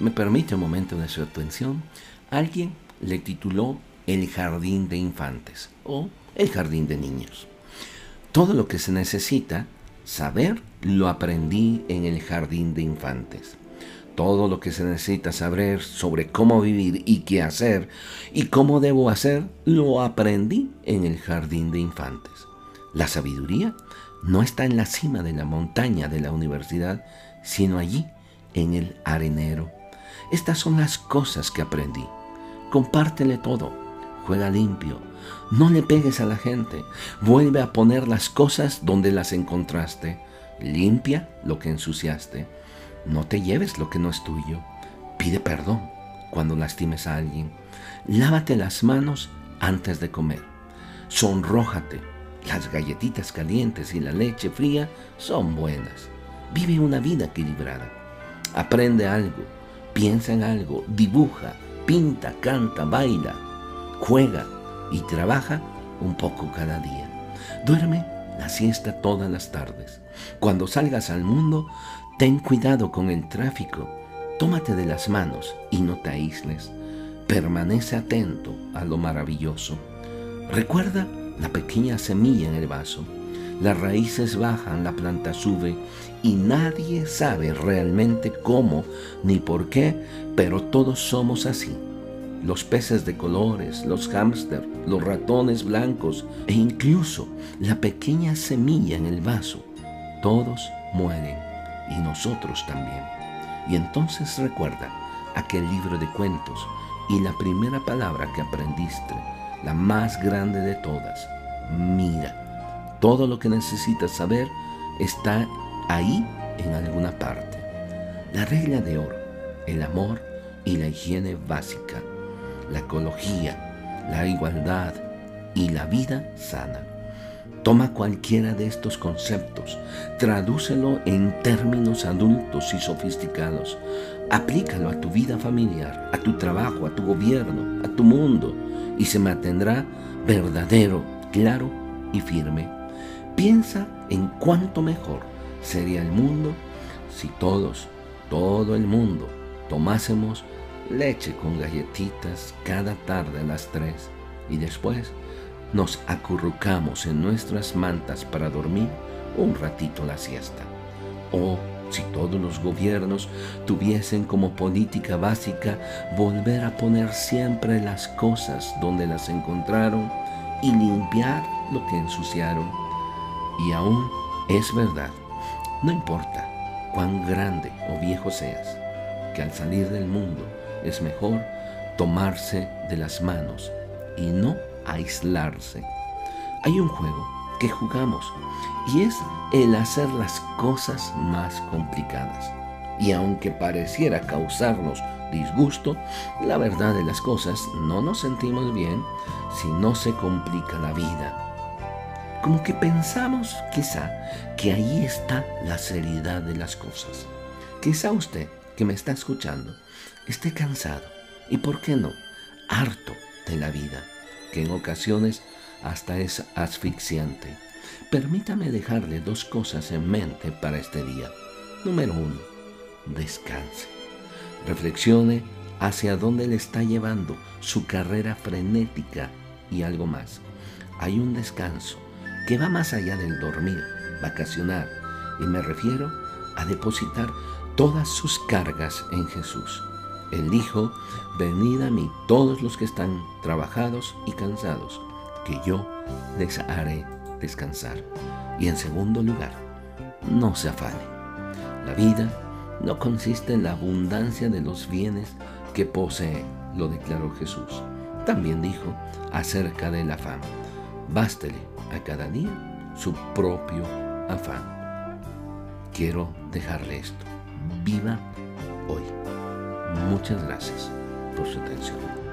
me permite un momento de su atención, alguien le tituló El jardín de infantes o El jardín de niños. Todo lo que se necesita saber lo aprendí en el jardín de infantes. Todo lo que se necesita saber sobre cómo vivir y qué hacer y cómo debo hacer, lo aprendí en el jardín de infantes. La sabiduría no está en la cima de la montaña de la universidad, sino allí, en el arenero. Estas son las cosas que aprendí. Compártele todo. Juega limpio. No le pegues a la gente. Vuelve a poner las cosas donde las encontraste. Limpia lo que ensuciaste. No te lleves lo que no es tuyo. Pide perdón cuando lastimes a alguien. Lávate las manos antes de comer. Sonrójate. Las galletitas calientes y la leche fría son buenas. Vive una vida equilibrada. Aprende algo, piensa en algo, dibuja, pinta, canta, baila, juega y trabaja un poco cada día. Duerme la siesta todas las tardes. Cuando salgas al mundo, ten cuidado con el tráfico. Tómate de las manos y no te aísles. Permanece atento a lo maravilloso. Recuerda la pequeña semilla en el vaso. Las raíces bajan, la planta sube y nadie sabe realmente cómo ni por qué, pero todos somos así. Los peces de colores, los hámster, los ratones blancos e incluso la pequeña semilla en el vaso, todos mueren y nosotros también. Y entonces recuerda aquel libro de cuentos y la primera palabra que aprendiste la más grande de todas. Mira, todo lo que necesitas saber está ahí en alguna parte. La regla de oro, el amor y la higiene básica, la ecología, la igualdad y la vida sana. Toma cualquiera de estos conceptos, tradúcelo en términos adultos y sofisticados, aplícalo a tu vida familiar, a tu trabajo, a tu gobierno, a tu mundo, y se mantendrá verdadero, claro y firme. Piensa en cuánto mejor sería el mundo si todos, todo el mundo, tomásemos leche con galletitas cada tarde a las tres y después nos acurrucamos en nuestras mantas para dormir un ratito la siesta. O si todos los gobiernos tuviesen como política básica volver a poner siempre las cosas donde las encontraron y limpiar lo que ensuciaron. Y aún es verdad, no importa cuán grande o viejo seas, que al salir del mundo es mejor tomarse de las manos y no aislarse. Hay un juego que jugamos y es el hacer las cosas más complicadas. Y aunque pareciera causarnos disgusto, la verdad de las cosas no nos sentimos bien si no se complica la vida. Como que pensamos quizá que ahí está la seriedad de las cosas. Quizá usted que me está escuchando esté cansado y, ¿por qué no?, harto de la vida, que en ocasiones hasta es asfixiante. Permítame dejarle dos cosas en mente para este día. Número uno, descanse. Reflexione hacia dónde le está llevando su carrera frenética y algo más. Hay un descanso que va más allá del dormir, vacacionar, y me refiero a depositar todas sus cargas en Jesús. Él dijo, venid a mí todos los que están trabajados y cansados, que yo les haré descansar. Y en segundo lugar, no se afane. La vida no consiste en la abundancia de los bienes que posee, lo declaró Jesús. También dijo acerca del afán, bástele a cada día su propio afán. Quiero dejarle esto. Viva hoy. Muchas gracias por su atención.